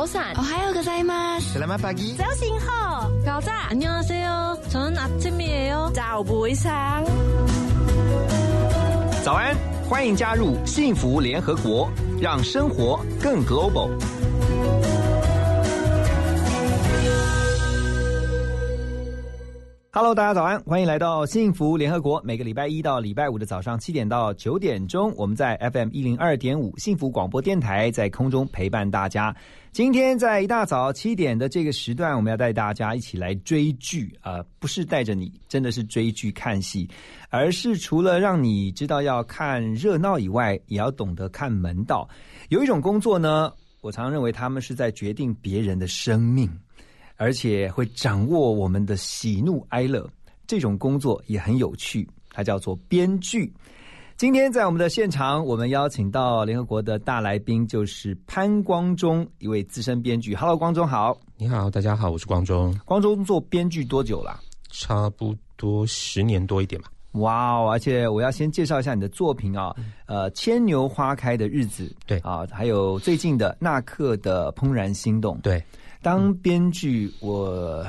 Good morning. Bonjour. 早安. 오하요 고자이마스. Selamat pagi. 早醒好. 가자. 안녕하세요. 저는 아침이에요. 早不会상早安，欢迎加入幸福联合国，让生活更 global。 Hello，大家早安，欢迎来到幸福联合国。每个礼拜一到礼拜五的早上七点到九点钟，我们在 FM 一零二点五幸福广播电台在空中陪伴大家。今天在一大早七点的这个时段，我们要带大家一起来追剧啊、不是带着你真的是追剧看戏，而是除了让你知道要看热闹以外，也要懂得看门道。有一种工作呢，我常认为他们是在决定别人的生命。而且会掌握我们的喜怒哀乐，这种工作也很有趣，它叫做编剧。今天在我们的现场，我们邀请到联合国的大来宾，就是潘光中，一位资深编剧。Hello，光中好，你好，大家好，我是光中。光中做编剧多久了？差不多十年多一点吧。哇哦！而且我要先介绍一下你的作品啊，呃，《牵牛花开的日子》对啊，还有最近的《纳克的怦然心动》对。当编剧，我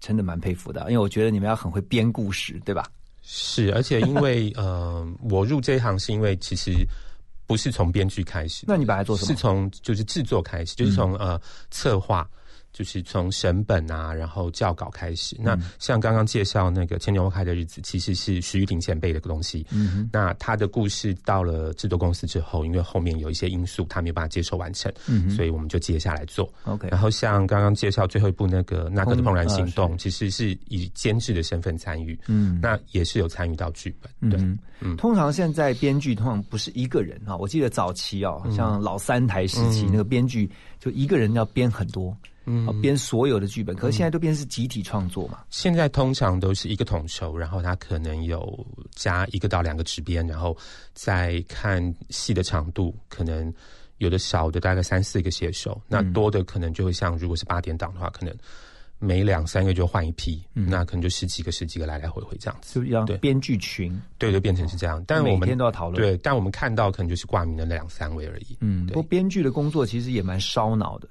真的蛮佩服的，因为我觉得你们要很会编故事，对吧？是，而且因为 呃，我入这一行是因为其实不是从编剧开始，那你把它做什么？是从就是制作开始，就是从、嗯、呃策划。就是从审本啊，然后校稿开始。那像刚刚介绍那个《千牛花开的日子》，其实是徐玉婷前辈的东西。嗯，那他的故事到了制作公司之后，因为后面有一些因素，他没有办法接受完成，嗯，所以我们就接下来做。OK。然后像刚刚介绍最后一部那个《那个的怦然心动》，其实是以监制的身份参与。嗯，那也是有参与到剧本。对，嗯。通常现在编剧通常不是一个人啊，我记得早期哦，像老三台时期那个编剧就一个人要编很多。嗯，编所有的剧本，可是现在都变是集体创作嘛。现在通常都是一个统筹，然后他可能有加一个到两个执编，然后再看戏的长度，可能有的少的大概三四个写手，那多的可能就会像如果是八点档的话，可能每两三个就换一批，嗯、那可能就十几个十几个来来回回这样子，就要编剧群，对，就变成是这样。但我们每天都要讨论，对，但我们看到可能就是挂名的两三位而已。嗯，不过编剧的工作其实也蛮烧脑的。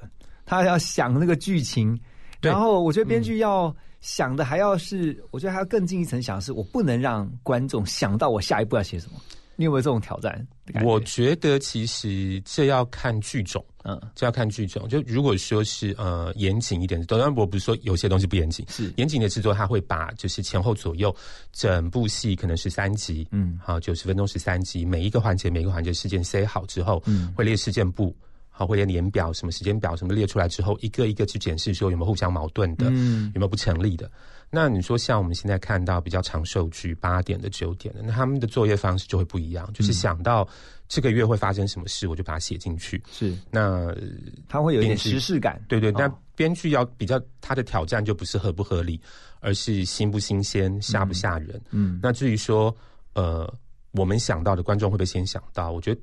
他要想那个剧情，然后我觉得编剧要想的还要是，嗯、我觉得还要更进一层想，是我不能让观众想到我下一步要写什么。你有没有这种挑战？我觉得其实这要看剧种，嗯，这要看剧种。就如果说是呃严谨一点，当然我不是说有些东西不严谨，是严谨的制作，他会把就是前后左右整部戏可能是三集，嗯，好九十分钟是三集，每一个环节每一个环节事件塞好之后，嗯，会列事件簿。好，会列年表、什么时间表什么列出来之后，一个一个去检视说有没有互相矛盾的，嗯，有没有不成立的。那你说像我们现在看到比较长寿剧，八点的、九点的，那他们的作业方式就会不一样，就是想到这个月会发生什么事，我就把它写进去。是，那它会有一点时事感。对对，那编剧要比较他的挑战就不是合不合理，而是新不新鲜、吓不吓人。嗯，那至于说呃，我们想到的观众会不会先想到？我觉得。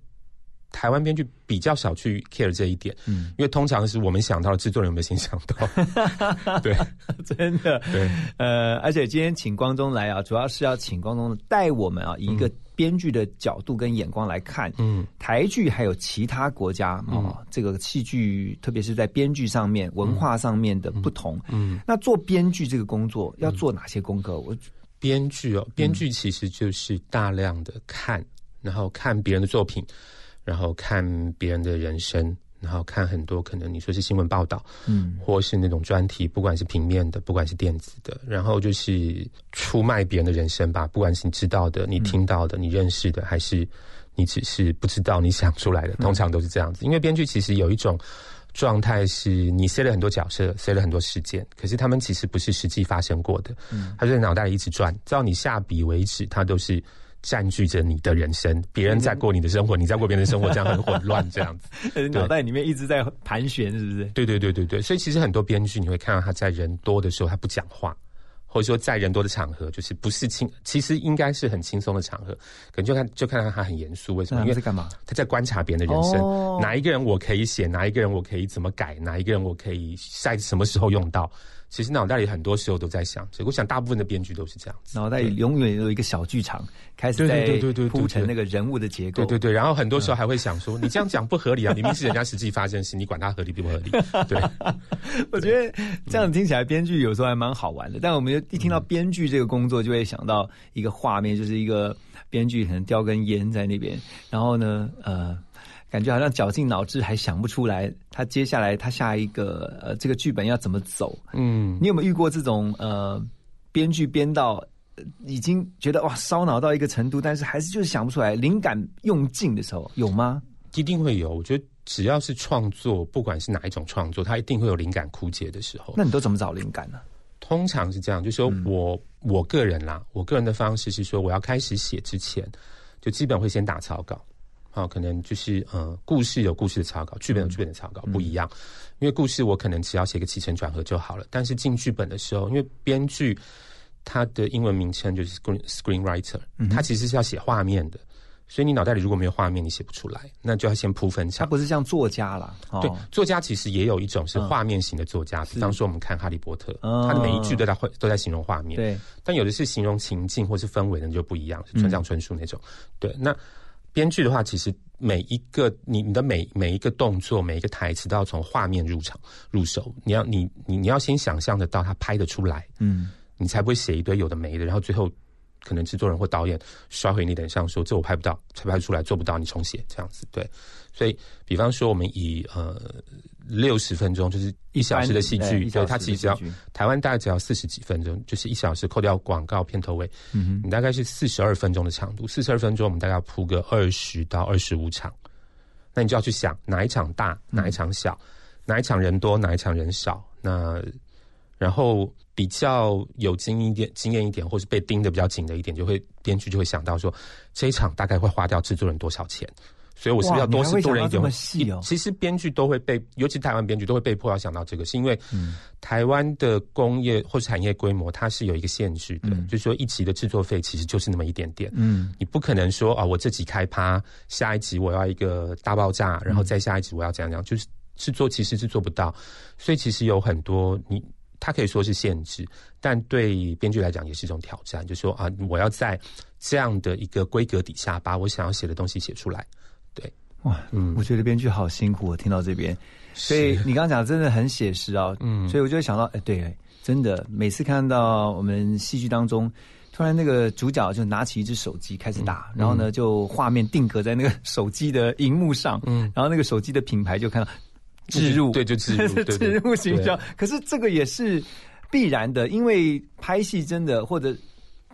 台湾编剧比较少去 care 这一点，嗯，因为通常是我们想到的，制作人有没有先想到？对，真的，对，呃，而且今天请光中来啊，主要是要请光中带我们啊，以一个编剧的角度跟眼光来看，嗯，台剧还有其他国家啊、哦，这个戏剧，特别是在编剧上面、文化上面的不同，嗯，那做编剧这个工作要做哪些功课？我编剧哦，编剧其实就是大量的看，然后看别人的作品。然后看别人的人生，然后看很多可能你说是新闻报道，嗯，或是那种专题，不管是平面的，不管是电子的，然后就是出卖别人的人生吧，不管是你知道的、你听到的、你认识的，还是你只是不知道你想出来的，通常都是这样子。因为编剧其实有一种状态是你塞了很多角色，塞了很多事件，可是他们其实不是实际发生过的，嗯，他就在脑袋里一直转，直到你下笔为止，他都是。占据着你的人生，别人在过你的生活，你在过别人的生活，这样很混乱，这样子，脑袋里面一直在盘旋，是不是？对对对对对，所以其实很多编剧你会看到他在人多的时候他不讲话，或者说在人多的场合，就是不是轻，其实应该是很轻松的场合，可能就看就看到他很严肃，为什么？因为在干嘛？他在观察别人的人生，哪一个人我可以写，哪一个人我可以怎么改，哪一个人我可以在什么时候用到。其实脑袋里很多时候都在想这个。我想大部分的编剧都是这样子，脑袋里永远有一个小剧场，开始在对对对对对铺成那个人物的结构。对对对，然后很多时候还会想说，你这样讲不合理啊，明明是人家实际发生事，你管它合理不合理？对，我觉得这样听起来，编剧有时候还蛮好玩的。但我们一听到编剧这个工作，就会想到一个画面，就是一个编剧可能叼根烟在那边，然后呢，呃。感觉好像绞尽脑汁还想不出来，他接下来他下一个呃这个剧本要怎么走？嗯，你有没有遇过这种呃编剧编到已经觉得哇烧脑到一个程度，但是还是就是想不出来，灵感用尽的时候有吗？一定会有。我觉得只要是创作，不管是哪一种创作，它一定会有灵感枯竭的时候。那你都怎么找灵感呢？通常是这样，就是说我我个人啦，我个人的方式是说，我要开始写之前，就基本会先打草稿。啊，可能就是呃，故事有故事的草稿，剧本有剧本的草稿不一样。因为故事我可能只要写个起承转合就好了，但是进剧本的时候，因为编剧他的英文名称就是 screen screenwriter，他其实是要写画面的，所以你脑袋里如果没有画面，你写不出来，那就要先铺分场。他不是像作家啦，对，作家其实也有一种是画面型的作家，比方说我们看《哈利波特》，他的每一句都在会都在形容画面，对。但有的是形容情境或是氛围的就不一样，是村上春树那种，对，那。编剧的话，其实每一个你你的每每一个动作，每一个台词都要从画面入场入手。你要你你你要先想象得到他拍得出来，嗯，你才不会写一堆有的没的，然后最后可能制作人或导演刷回你脸上说这我拍不到，才拍出来，做不到，你重写这样子。对，所以比方说我们以呃。六十分钟就是一小时的戏剧，对它其实只要台湾大概只要四十几分钟，就是一小时扣掉广告片头尾，嗯，你大概是四十二分钟的长度。四十二分钟，我们大概要铺个二十到二十五场，那你就要去想哪一场大，哪一场小，哪一场人多，哪一场人少。那然后比较有经验一点、经验一点，或是被盯的比较紧的一点，就会编剧就会想到说，这一场大概会花掉制作人多少钱。所以，我是不是要多是多人一点？其实编剧都会被，尤其台湾编剧都会被迫要想到这个，是因为台湾的工业或是产业规模，它是有一个限制的，就是说一集的制作费其实就是那么一点点。嗯，你不可能说啊，我这集开趴，下一集我要一个大爆炸，然后再下一集我要怎样怎样，就是制作其实是做不到。所以其实有很多你，它可以说是限制，但对编剧来讲也是一种挑战，就是说啊，我要在这样的一个规格底下，把我想要写的东西写出来。对，哇，嗯，我觉得编剧好辛苦，我听到这边，所以你刚刚讲真的很写实啊，嗯，所以我就会想到，哎，对，真的，每次看到我们戏剧当中，突然那个主角就拿起一只手机开始打，然后呢，就画面定格在那个手机的荧幕上，嗯，然后那个手机的品牌就看到置入，对，就置入，置入形象，可是这个也是必然的，因为拍戏真的或者。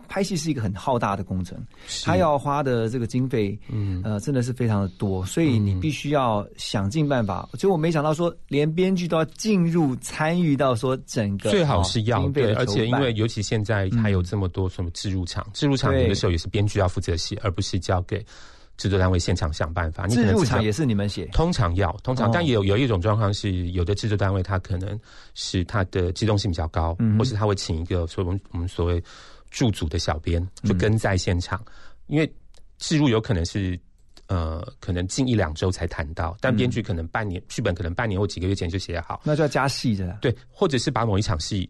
拍戏是一个很浩大的工程，他要花的这个经费，嗯，呃，真的是非常的多，所以你必须要想尽办法。其实我没想到说，连编剧都要进入参与到说整个最好是要对，而且因为尤其现在还有这么多什么置入场，置入场有的时候也是编剧要负责写，而不是交给制作单位现场想办法。置入场也是你们写，通常要通常，但也有有一种状况是，有的制作单位他可能是他的机动性比较高，或是他会请一个所以我们我们所谓。驻组的小编就跟在现场，因为置入有可能是呃，可能近一两周才谈到，但编剧可能半年，剧本可能半年或几个月前就写好，那就要加戏的。对，或者是把某一场戏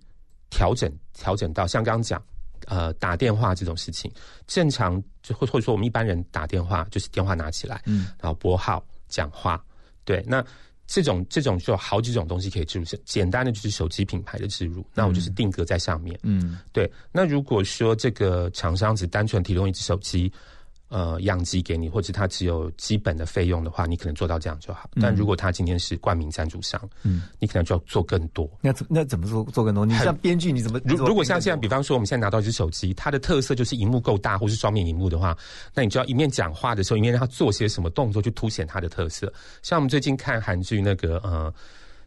调整调整到像刚刚讲呃打电话这种事情，正常就或或者说我们一般人打电话就是电话拿起来，嗯，然后拨号讲话，对，那。这种这种就有好几种东西可以植入，简单的就是手机品牌的植入，那我就是定格在上面。嗯，对。那如果说这个厂商只单纯提供一只手机。呃，样机给你，或者他只有基本的费用的话，你可能做到这样就好。但如果他今天是冠名赞助商，嗯，你可能就要做更多。那怎那怎么做做更多？你像编剧，你怎么？如如果像现在，比方说我们现在拿到一只手机，它的特色就是荧幕够大，或是双面荧幕的话，那你就要一面讲话的时候，一面让他做些什么动作，去凸显它的特色。像我们最近看韩剧那个呃。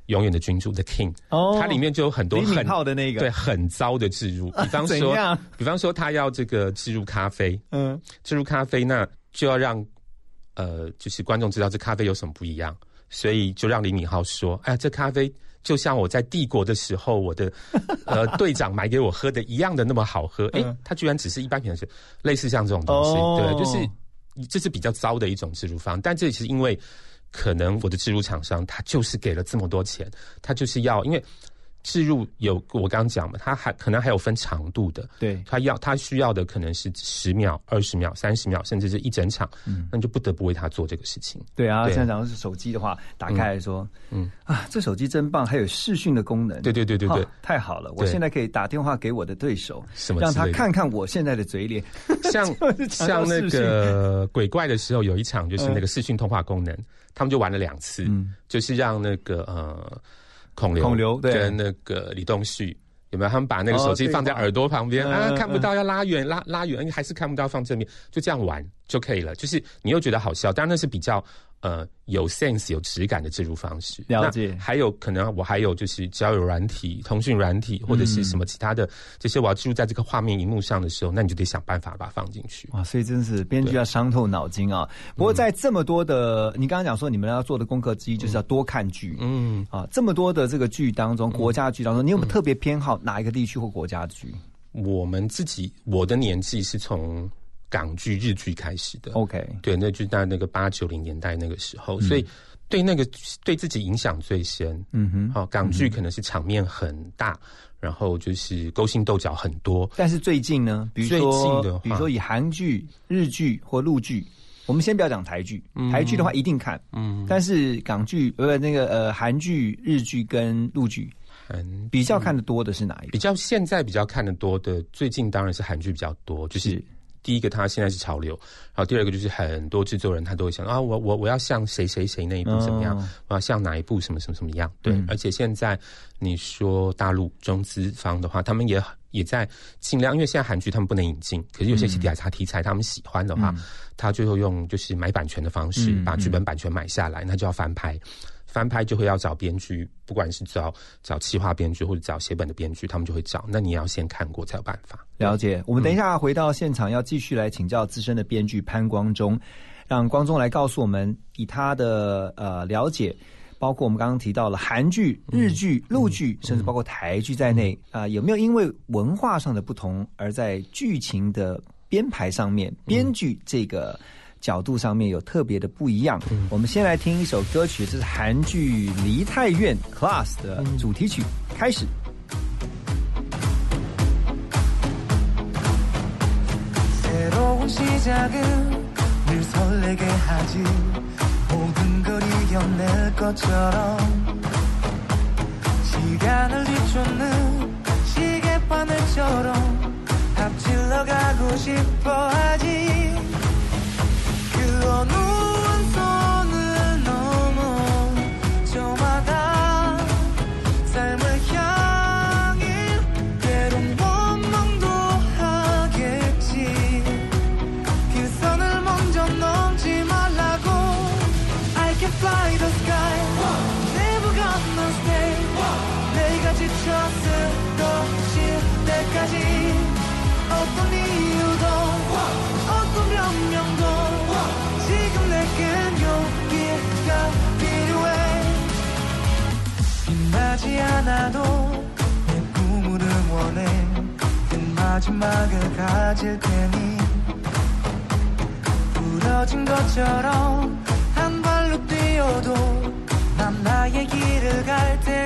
永远的君主 The King，哦，它里面就有很多很好的那个。对很糟的置入，比方说，比方说他要这个置入咖啡，嗯，置入咖啡，那就要让呃，就是观众知道这咖啡有什么不一样，所以就让李敏镐说，哎，这咖啡就像我在帝国的时候，我的 呃队长买给我喝的一样的那么好喝，哎，他居然只是一般品的是类似像这种东西，对，就是这是比较糟的一种置入方，但这其实因为。可能我的制入厂商他就是给了这么多钱，他就是要，因为置入有我刚刚讲嘛，它还可能还有分长度的，对，它要它需要的可能是十秒、二十秒、三十秒，甚至是一整场，嗯，那你就不得不为他做这个事情。对啊，对。现在讲的是手机的话，打开来说，嗯。啊，这手机真棒，还有视讯的功能，对对对对对。太好了！我对。现在可以打电话给我的对手，什么让他看看我现在的嘴脸，像像那个 鬼怪的时候，有一场就是那个视讯通话功能，他们就玩了两次，嗯。就是让那个呃孔刘孔刘对跟那个李东旭。有没有？他们把那个手机放在耳朵旁边、嗯啊，嗯看不到要拉远，拉拉远，还是看不到放正面，就这样玩就可以了。就是你又觉得好笑，当然那是比较呃有 sense、有质感的植入方式。了解还有可能我还有就是交友软体、通讯软体或者是什么其他的这些，我要植入在这个画面荧幕上的时候，那你就得想办法把它放进去。哇，所以真是编剧要伤透脑筋啊！不过在这么多的，你刚刚讲说你们要做的功课之一就是要多看剧，嗯，啊，这么多的这个剧当中，国家剧当中，你有没有特别偏好哪一个地区或国家剧我们自己我的年纪是从港剧、日剧开始的。？OK，对，那就在那个八九零年代那个时嗯候，所以对那个对自己影响最深。嗯哼，好、港剧可能是场面很大，然后就是勾心斗角很多。但是最近呢，比如最说近的话，比如说以韩剧、日剧或陆剧，我们先不要讲台剧，台剧的话一定看，嗯，但是港剧呃那个呃韩剧、日剧跟陆剧嗯比较看的多的是哪一个？比较现在比较看的多的，最近当然是韩剧比较多，就是是第一个它现在是潮流，然后第二个就是很多制作人他都会想啊，我我我要像谁谁谁那一部怎么样，哦。我要像哪一部什么什么什么样，对，嗯。而且现在你说大陆中资方的话，他们也也在尽量，因为现在韩剧他们不能引进，可是有些题材题材他们喜欢的话，他最后用就是买版权的方式、嗯把剧本版权买下来，那就要翻拍。翻拍就会要找编剧，不管是找找企划编剧或者找写本的编剧，他们就会找。那你也要先看过才有办法。了解。我们等一下回到现场，要继续来请教资深的编剧潘光中，让光中来告诉我们，以他的呃了解，包括我们刚刚提到了韩剧、日剧、陆剧，甚至包括台剧在内，啊、有没有因为文化上的不同，而在剧情的编排上面，编剧这个。角度上面有特别的不一样。我们先来听一首歌曲，这是韩剧《梨泰院 Class》的主题曲，开始。 새로운 시작은 늘 설레게 하지 모든 걸 이겨낼 것처럼 시간을 뒤쫓는 시계바늘처럼 앞질러 가고 싶어 하지 그어 마지막을 가질 테니 부러진 것처럼 한 발로 뛰어도 난 나의 길을 갈테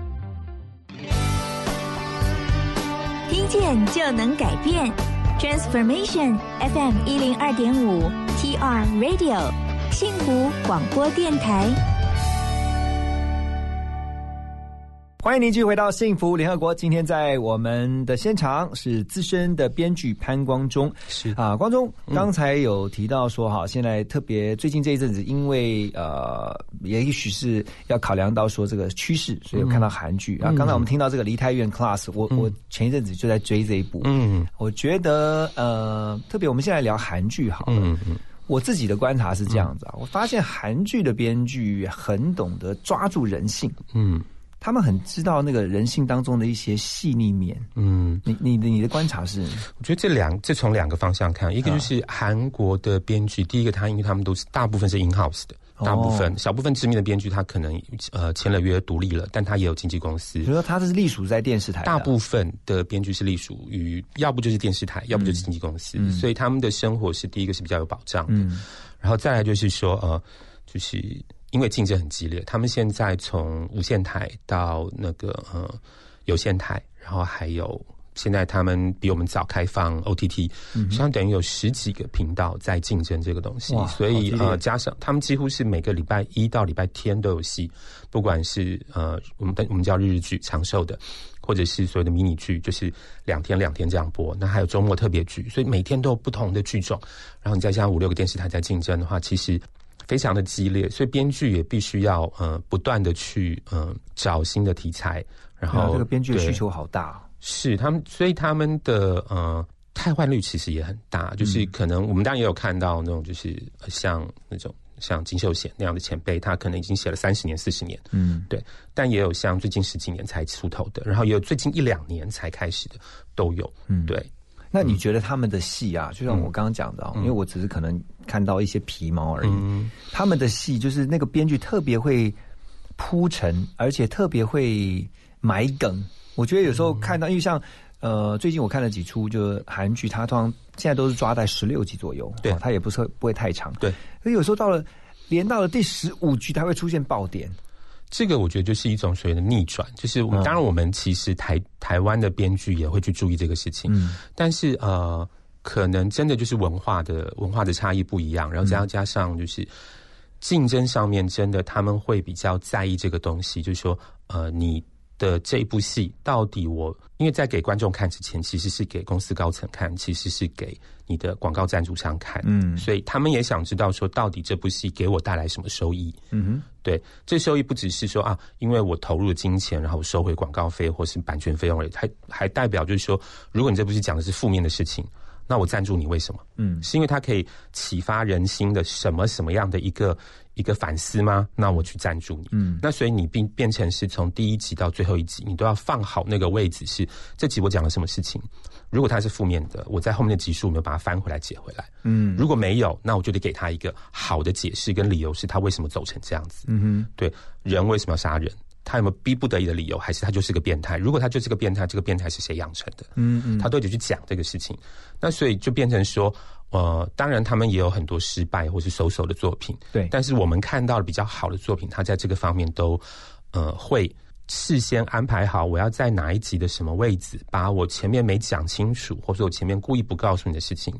见就能改变，Transformation FM 一零二点五 TR Radio 幸福广播电台。欢迎您继续回到幸福联合国。今天在我们的现场是资深的编剧潘光中。是啊，光中刚才有提到说，哈，现在特别最近这一阵子，因为呃，也许是要考量到说这个趋势，所以有看到韩剧啊。刚才我们听到这个《梨泰院 Class》，我我前一阵子就在追这一部。嗯，我觉得呃，特别我们现在聊韩剧好了。嗯嗯，我自己的观察是这样子啊，我发现韩剧的编剧很懂得抓住人性。嗯。他们很知道那个人性当中的一些细腻面。嗯，你你的你的观察是？我觉得这两这从两个方向看，一个就是韩国的编剧，第一个他因为他们都是大部分是 in house 的，大部分小部分知名的编剧他可能呃签了约独立了，但他也有经纪公司。比如说他是隶属在电视台，大部分的编剧是隶属于要不就是电视台，要不就是经纪公司，所以他们的生活是第一个是比较有保障的。然后再来就是说呃，就是。因为竞争很激烈，他们现在从无线台到那个呃有线台，然后还有现在他们比我们早开放 OTT，相等于有十几个频道在竞争这个东西，所以呃加上他们几乎是每个礼拜一到礼拜天都有戏，不管是呃我们我们叫日日剧长寿的，或者是所有的迷你剧，就是两天两天这样播，那还有周末特别剧，所以每天都有不同的剧种，然后你再加上五六个电视台在竞争的话，其实。非常的激烈，所以编剧也必须要呃不断的去呃找新的题材，然后这个编剧的需求好大，是他们，所以他们的呃汰换率其实也很大，就是可能我们当然也有看到那种就是像那种像金秀贤那样的前辈，他可能已经写了三十年、四十年，嗯，对，但也有像最近十几年才出头的，然后也有最近一两年才开始的都有，嗯，对。那你觉得他们的戏啊，就像我刚刚讲的，因为我只是可能看到一些皮毛而已。他们的戏就是那个编剧特别会铺陈，而且特别会埋梗。我觉得有时候看到，因为像呃，最近我看了几出，就韩剧，它通常现在都是抓在十六集左右，对，它也不是不会太长，对。所以有时候到了连到了第十五集，它会出现爆点。这个我觉得就是一种所谓的逆转，就是当然我们其实台台湾的编剧也会去注意这个事情，嗯，但是呃，可能真的就是文化的文化的差异不一样，然后再加上就是竞争上面真的他们会比较在意这个东西，就是说呃你。的这一部戏，到底我因为在给观众看之前，其实是给公司高层看，其实是给你的广告赞助商看，嗯，所以他们也想知道说，到底这部戏给我带来什么收益？嗯哼，对，这收益不只是说啊，因为我投入了金钱，然后收回广告费或是版权费用而已，还还代表就是说，如果你这部戏讲的是负面的事情，那我赞助你为什么？嗯，是因为它可以启发人心的什么什么样的一个？一个反思吗？那我去赞助你。嗯，那所以你变变成是从第一集到最后一集，你都要放好那个位置。是这集我讲了什么事情？如果它是负面的，我在后面的集数没有把它翻回来解回来。嗯，如果没有，那我就得给他一个好的解释跟理由，是他为什么走成这样子。嗯哼，对，人为什么要杀人？他有没有逼不得已的理由？还是他就是个变态？如果他就是个变态，这个变态是谁养成的？嗯嗯，他都得去讲这个事情。那所以就变成说。呃，当然，他们也有很多失败或是收手的作品，对。但是我们看到了比较好的作品，他在这个方面都，呃，会事先安排好我要在哪一集的什么位置，把我前面没讲清楚，或者我前面故意不告诉你的事情，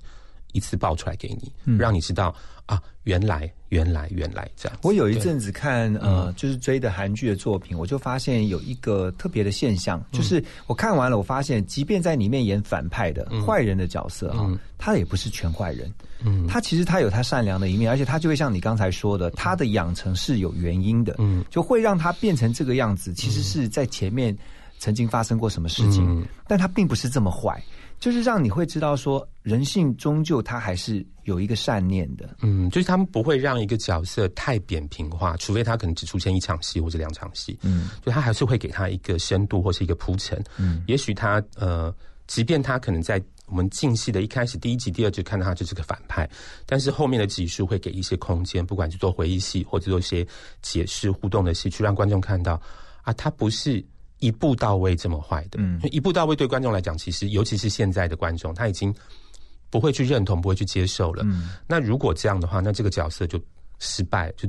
一次爆出来给你，让你知道。啊，原来，原来，原来这样。我有一阵子看呃，就是追的韩剧的作品，我就发现有一个特别的现象，就是我看完了，我发现，即便在里面演反派的坏人的角色啊，他也不是全坏人。嗯，他其实他有他善良的一面，而且他就会像你刚才说的，他的养成是有原因的。嗯，就会让他变成这个样子，其实是在前面曾经发生过什么事情，但他并不是这么坏。就是让你会知道说，人性终究它还是有一个善念的。嗯，就是他们不会让一个角色太扁平化，除非他可能只出现一场戏或者两场戏。嗯，就他还是会给他一个深度或是一个铺陈。嗯，也许他呃，即便他可能在我们进戏的一开始第一集、第二集看到他就是个反派，但是后面的集数会给一些空间，不管是做回忆戏或者做一些解释互动的戏，去让观众看到啊，他不是。一步到位这么坏的，嗯，一步到位对观众来讲，其实尤其是现在的观众，他已经不会去认同，不会去接受了。嗯，那如果这样的话，那这个角色就失败，就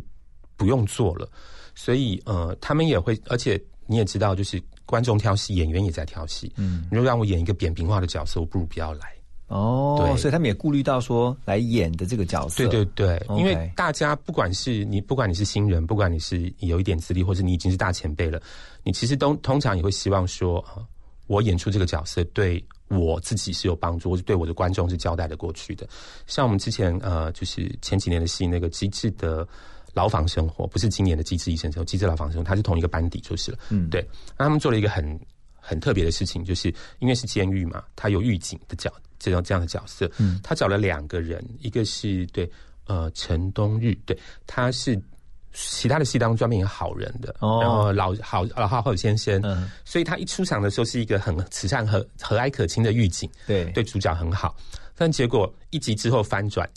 不用做了。所以，呃，他们也会，而且你也知道，就是观众挑戏，演员也在挑戏。嗯，你说让我演一个扁平化的角色，我不如不要来。哦，对，所以他们也顾虑到说来演的这个角色，对对对，因为大家不管是你，不管你是新人，不管你是有一点资历，或者你已经是大前辈了，你其实都通常也会希望说啊，我演出这个角色对我自己是有帮助，或是对我的观众是交代的过去的。像我们之前呃，就是前几年的戏，那个机智的牢房生活，不是今年的机智医生生活，机智牢房生活，它是同一个班底就是了。嗯，对，那他们做了一个很很特别的事情，就是因为是监狱嘛，他有狱警的角。这种这样的角色，嗯，他找了两个人，一个是对，呃，陈冬日，对，他是其他的戏当中专门演好人的，哦，然后老好老好好先生，嗯，所以他一出场的时候是一个很慈善和和蔼可亲的狱警，对，对主角很好，但结果一集之后翻转。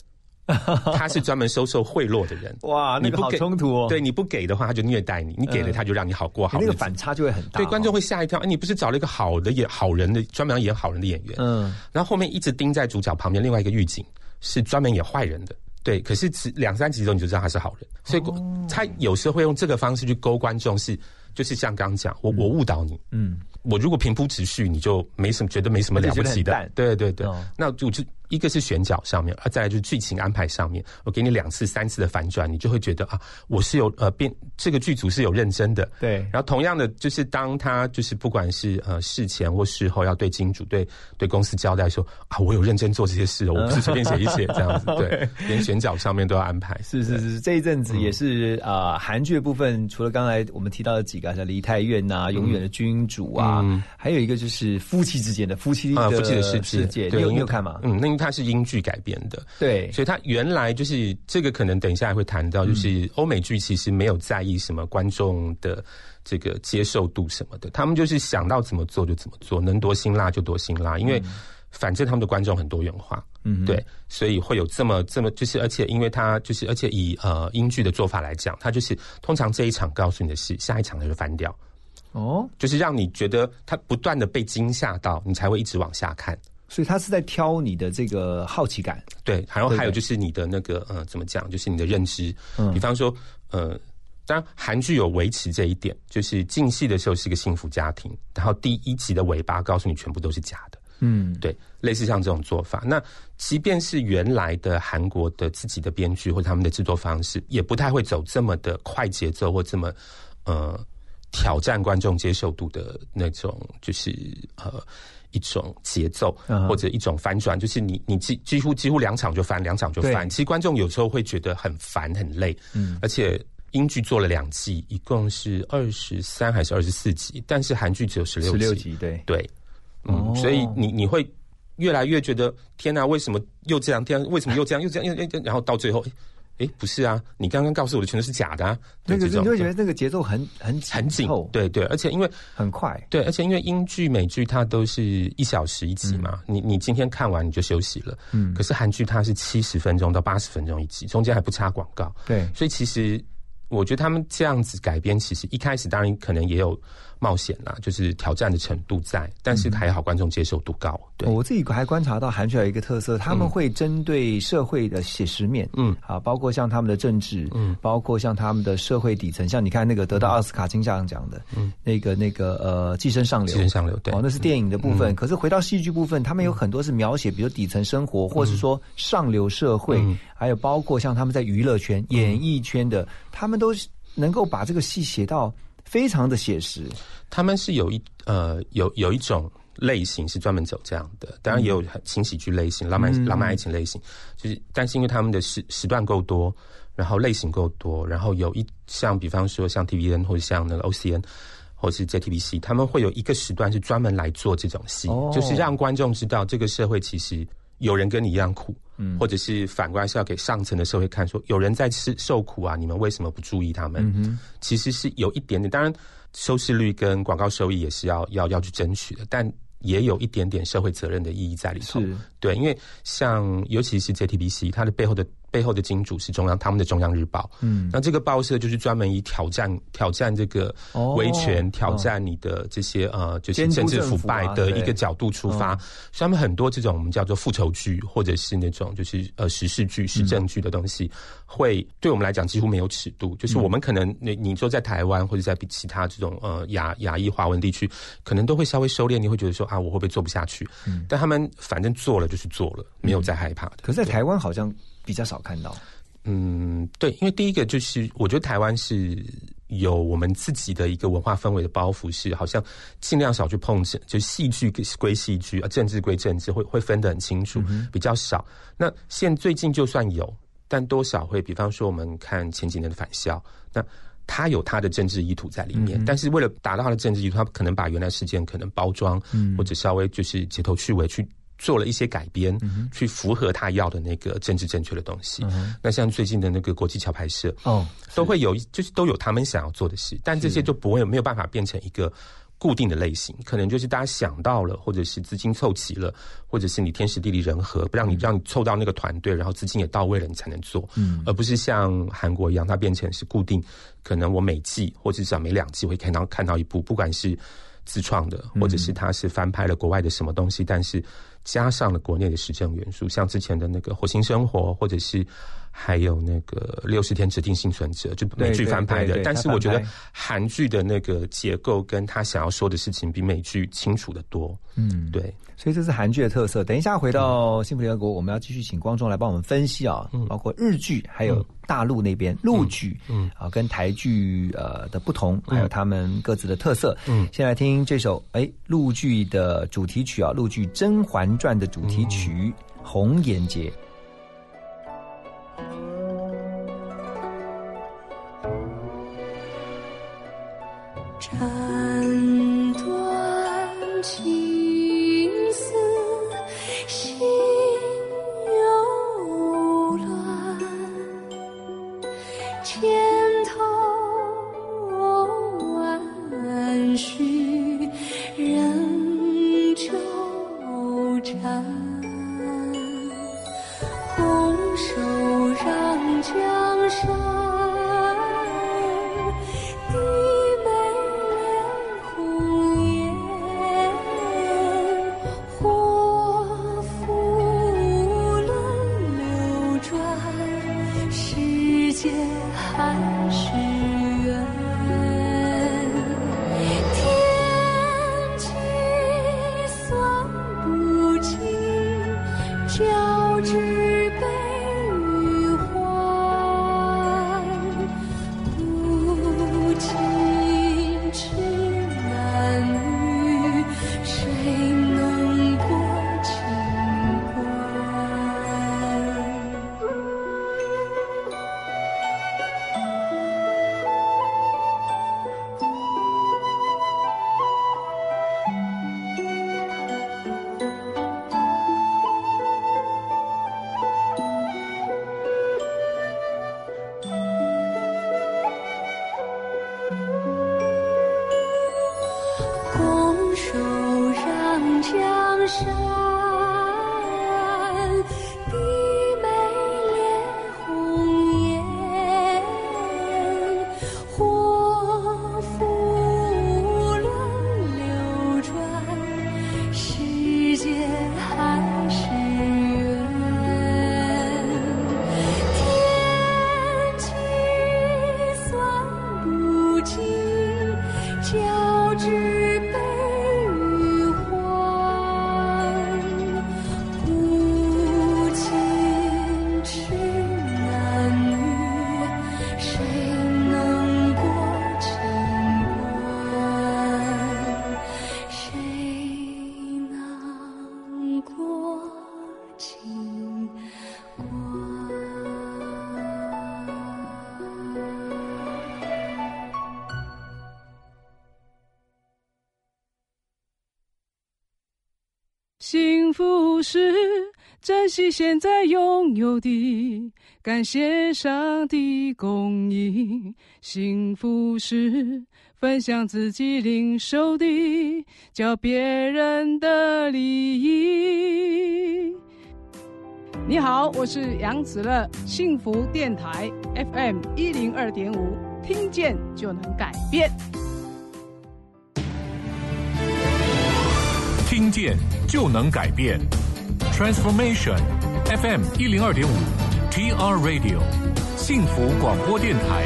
他是专门收受贿赂的人，哇，那个好冲突哦。对，你不给的话，他就虐待你；你给了，他就让你好过好。那个反差就会很大，对观众会吓一跳。哎，你不是找了一个好的演好人的，专门演好人的演员？嗯，然后后面一直盯在主角旁边，另外一个狱警是专门演坏人的。对，可是只两三集之后你就知道他是好人，所以他有时候会用这个方式去勾观众，是就是像刚讲，我我误导你，嗯，我如果平铺直叙，你就没什么觉得没什么了不起的，对对对，那就就。一个是选角上面，啊，再来就是剧情安排上面，我给你两次、三次的反转，你就会觉得啊，我是有呃变，这个剧组是有认真的。对。然后同样的，就是当他就是不管是呃事前或事后要对金主、对对公司交代说啊，我有认真做这些事，我不是随便写一写 这样子。对。连选角上面都要安排。是是是，这一阵子也是啊，韩剧的部分，除了刚才我们提到的几个，像《梨泰院》呐，《永远的君主》啊，还有一个就是夫妻之间的夫妻啊，夫妻的世界，你有你有看吗？嗯，那它是英剧改编的，对，所以它原来就是这个，可能等一下会谈到，就是欧美剧其实没有在意什么观众的这个接受度什么的，他们就是想到怎么做就怎么做，能多辛辣就多辛辣，因为反正他们的观众很多元化，嗯，对，所以会有这么这么就是，而且因为他就是，而且以呃英剧的做法来讲，他就是通常这一场告诉你的是，下一场他就翻掉，哦，就是让你觉得他不断的被惊吓到，你才会一直往下看。所以他是在挑你的这个好奇感，对，然后还有就是你的那个呃，怎么讲？就是你的认知。嗯，比方说，呃，当然韩剧有维持这一点，就是进戏的时候是一个幸福家庭，然后第一集的尾巴告诉你全部都是假的。嗯，对，类似像这种做法。那即便是原来的韩国的自己的编剧或者他们的制作方式，也不太会走这么的快节奏或这么呃挑战观众接受度的那种，就是呃。一种节奏或者一种反转，就是你你几几乎几乎两场就翻，两场就翻。其实观众有时候会觉得很烦很累，嗯，而且英剧做了两季，一共是二十三还是二十四集，但是韩剧只有十六十六集，对对，嗯，所以你你会越来越觉得天哪，为什么又这样？天，为什么又这样？又这样？又又然后到最后。哎，不是啊！你刚刚告诉我的全都是假的啊。那个你会觉得那个节奏很很紧很紧，对对，而且因为很快，对，而且因为英剧、美剧它都是一小时一集嘛，你你今天看完你就休息了。嗯，可是韩剧它是七十分钟到八十分钟一集，中间还不插广告。对，所以其实我觉得他们这样子改编，其实一开始当然可能也有。冒险啦，就是挑战的程度在，但是还好观众接受度高。对，我自己还观察到韩剧有一个特色，他们会针对社会的写实面，嗯，啊，包括像他们的政治，嗯，包括像他们的社会底层，像你看那个得到奥斯卡金像奖的，嗯，那个那个呃，寄生上流，寄生上流，对，哦，那是电影的部分。可是回到戏剧部分，他们有很多是描写，比如底层生活，或是说上流社会，还有包括像他们在娱乐圈、演艺圈的，他们都能够把这个戏写到。非常的写实，他们是有一呃有有一种类型是专门走这样的，当然也有轻喜剧类型、浪漫浪漫爱情类型，就是但是因为他们的时时段够多，然后类型够多，然后有一像比方说像 TVN 或者像那个 OCN。或是 JTBC，他们会有一个时段是专门来做这种戏，哦。就是让观众知道这个社会其实有人跟你一样苦，嗯，或者是反过来是要给上层的社会看，说有人在吃受苦啊，你们为什么不注意他们？嗯其实是有一点点，当然收视率跟广告收益也是要要要去争取的，但也有一点点社会责任的意义在里头。对，因为像尤其是 JTBC，它的背后的背后的金主是中央他们的中央日报，嗯，那这个报社就是专门以挑战挑战这个哦维权、挑战你的这些呃就是政治腐败的一个角度出发，嗯。所以他们很多这种我们叫做复仇剧，或者是那种就是呃时事剧、时政剧的东西，会对我们来讲几乎没有尺度。就是我们可能你你说在台湾或者在比其他这种呃亚亚裔华文地区，可能都会稍微收敛，你会觉得说啊，我会不会做不下去？但他们反正做了就是做了，没有再害怕的。可是，在台湾好像比较少看到。嗯，对，因为第一个就是，我觉得台湾是有我们自己的一个文化氛围的包袱，是好像尽量少去碰政，就戏剧归戏剧啊，政治归政治，会会分得很清楚，比较少。那现最近就算有，但多少会，比方说我们看前几年的返校，那。他有他的政治意图在里面，但是为了达到他的政治意图，他可能把原来事件可能包装，或者稍微就是街头趣味去做了一些改编，去符合他要的那个政治正确的东西。那像最近的那个国际桥牌社，哦，都会有，就是都有他们想要做的事，但这些就不会没有办法变成一个固定的类型，可能就是大家想到了，或者是资金凑齐了，或者是你天时地利人和，不让你让你凑到那个团队，然后资金也到位了，你才能做，嗯，而不是像韩国一样，它变成是固定，可能我每季或者至少每两季会看到看到一部，不管是自创的，或者是它是翻拍了国外的什么东西，但是加上了国内的时政元素，像之前的那个《火星生活》，或者是还有那个《六十天指定幸存者》，就美剧翻拍的。但是我觉得韩剧的那个结构跟他想要说的事情比美剧清楚的多。嗯，对，所以这是韩剧的特色。等一下回到幸福联合国，我们要继续请观众来帮我们分析啊，包括日剧还有大陆那边陆剧，嗯啊，跟台剧呃的不同，还有他们各自的特色。嗯，先来听这首哎陆剧的主题曲啊，陆剧《甄嬛传》的主题曲《红颜劫》。斩断情珍惜现在拥有的，感谢上帝供应。幸福是分享自己领受的，叫别人的利益。你好，我是杨子乐，幸福电台 FM 一零二点五，听见就能改变。听见就能改变，Transformation FM 一零二点五，TR Radio 幸福广播电台。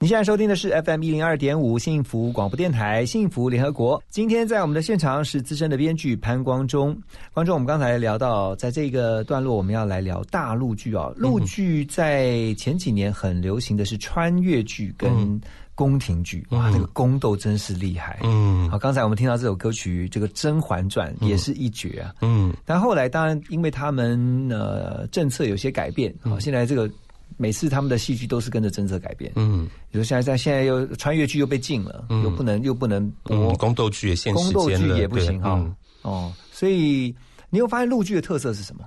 你现在收听的是 FM 一零二点五幸福广播电台幸福联合国。今天在我们的现场是资深的编剧潘光中。光中，我们刚才聊到，在这个段落我们要来聊大陆剧啊。陆剧在前几年很流行的是穿越剧跟宫廷剧，哇，那个宫斗真是厉害。嗯，好，刚才我们听到这首歌曲，这个《甄嬛传》也是一绝啊。嗯，但后来当然因为他们呃政策有些改变，好，现在这个。每次他们的戏剧都是跟着政策改变，嗯，比如现在在现在又穿越剧又被禁了，又不能又不能播。宫斗剧也限时间了，也不行哈。哦，所以你有发现陆剧的特色是什么？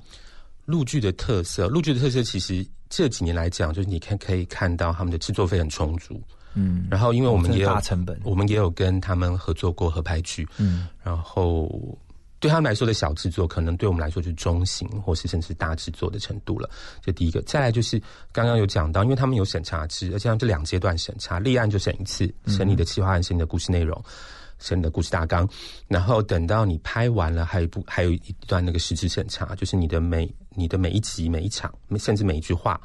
陆剧的特色，陆剧的特色其实这几年来讲，就是你看可以看到他们的制作费很充足，嗯，然后因为我们也有大成本，我们也有跟他们合作过合拍剧，嗯，然后。对他们来说的小制作，可能对我们来说就是中型，或是甚至大制作的程度了。这第一个，再来就是刚刚有讲到，因为他们有审查制，而且他们这两阶段审查，立案就审一次，审你的企划案、审你的故事内容、审你的故事大纲，然后等到你拍完了，还有一部还有一段那个实质审查，就是你的每你的每一集、每一场，甚至每一句话。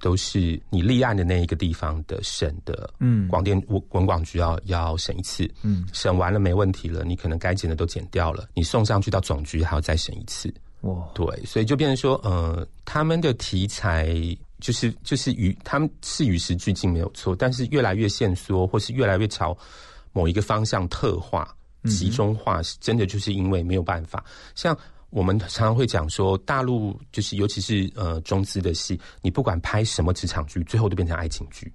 都是你立案的那一个地方的审的，嗯，广电文文广局要要审一次，嗯，审完了没问题了，你可能该剪的都剪掉了，你送上去到总局还要再审一次，哇，对，所以就变成说，呃，他们的题材就是就是与他们是与时俱进没有错，但是越来越限缩，或是越来越朝某一个方向特化、集中化，是真的就是因为没有办法，像。我们常常会讲说，大陆就是尤其是呃中资的戏，你不管拍什么职场剧，最后都变成爱情剧。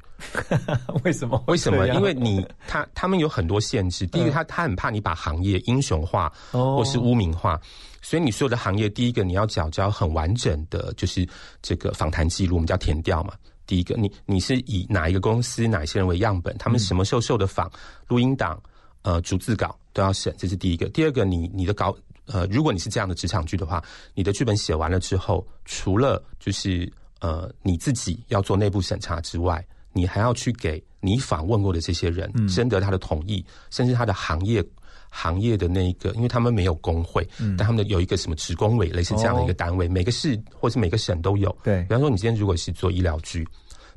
为什么？为什么？因为你他他们有很多限制。第一个，他他很怕你把行业英雄化或是污名化，所以你所有的行业，第一个你要缴交很完整的，就是这个访谈记录，我们叫填调嘛。第一个，你你是以哪一个公司哪些人为样本，他们什么时候受的访，录音档、呃逐字稿都要审，这是第一个。第二个，你你的稿。呃，如果你是这样的职场剧的话，你的剧本写完了之后，除了就是呃你自己要做内部审查之外，你还要去给你访问过的这些人征得他的同意，甚至他的行业行业的那一个，因为他们没有工会，但他们有一个什么职工委类似这样的一个单位，每个市或是每个省都有。对，比方说你今天如果是做医疗剧，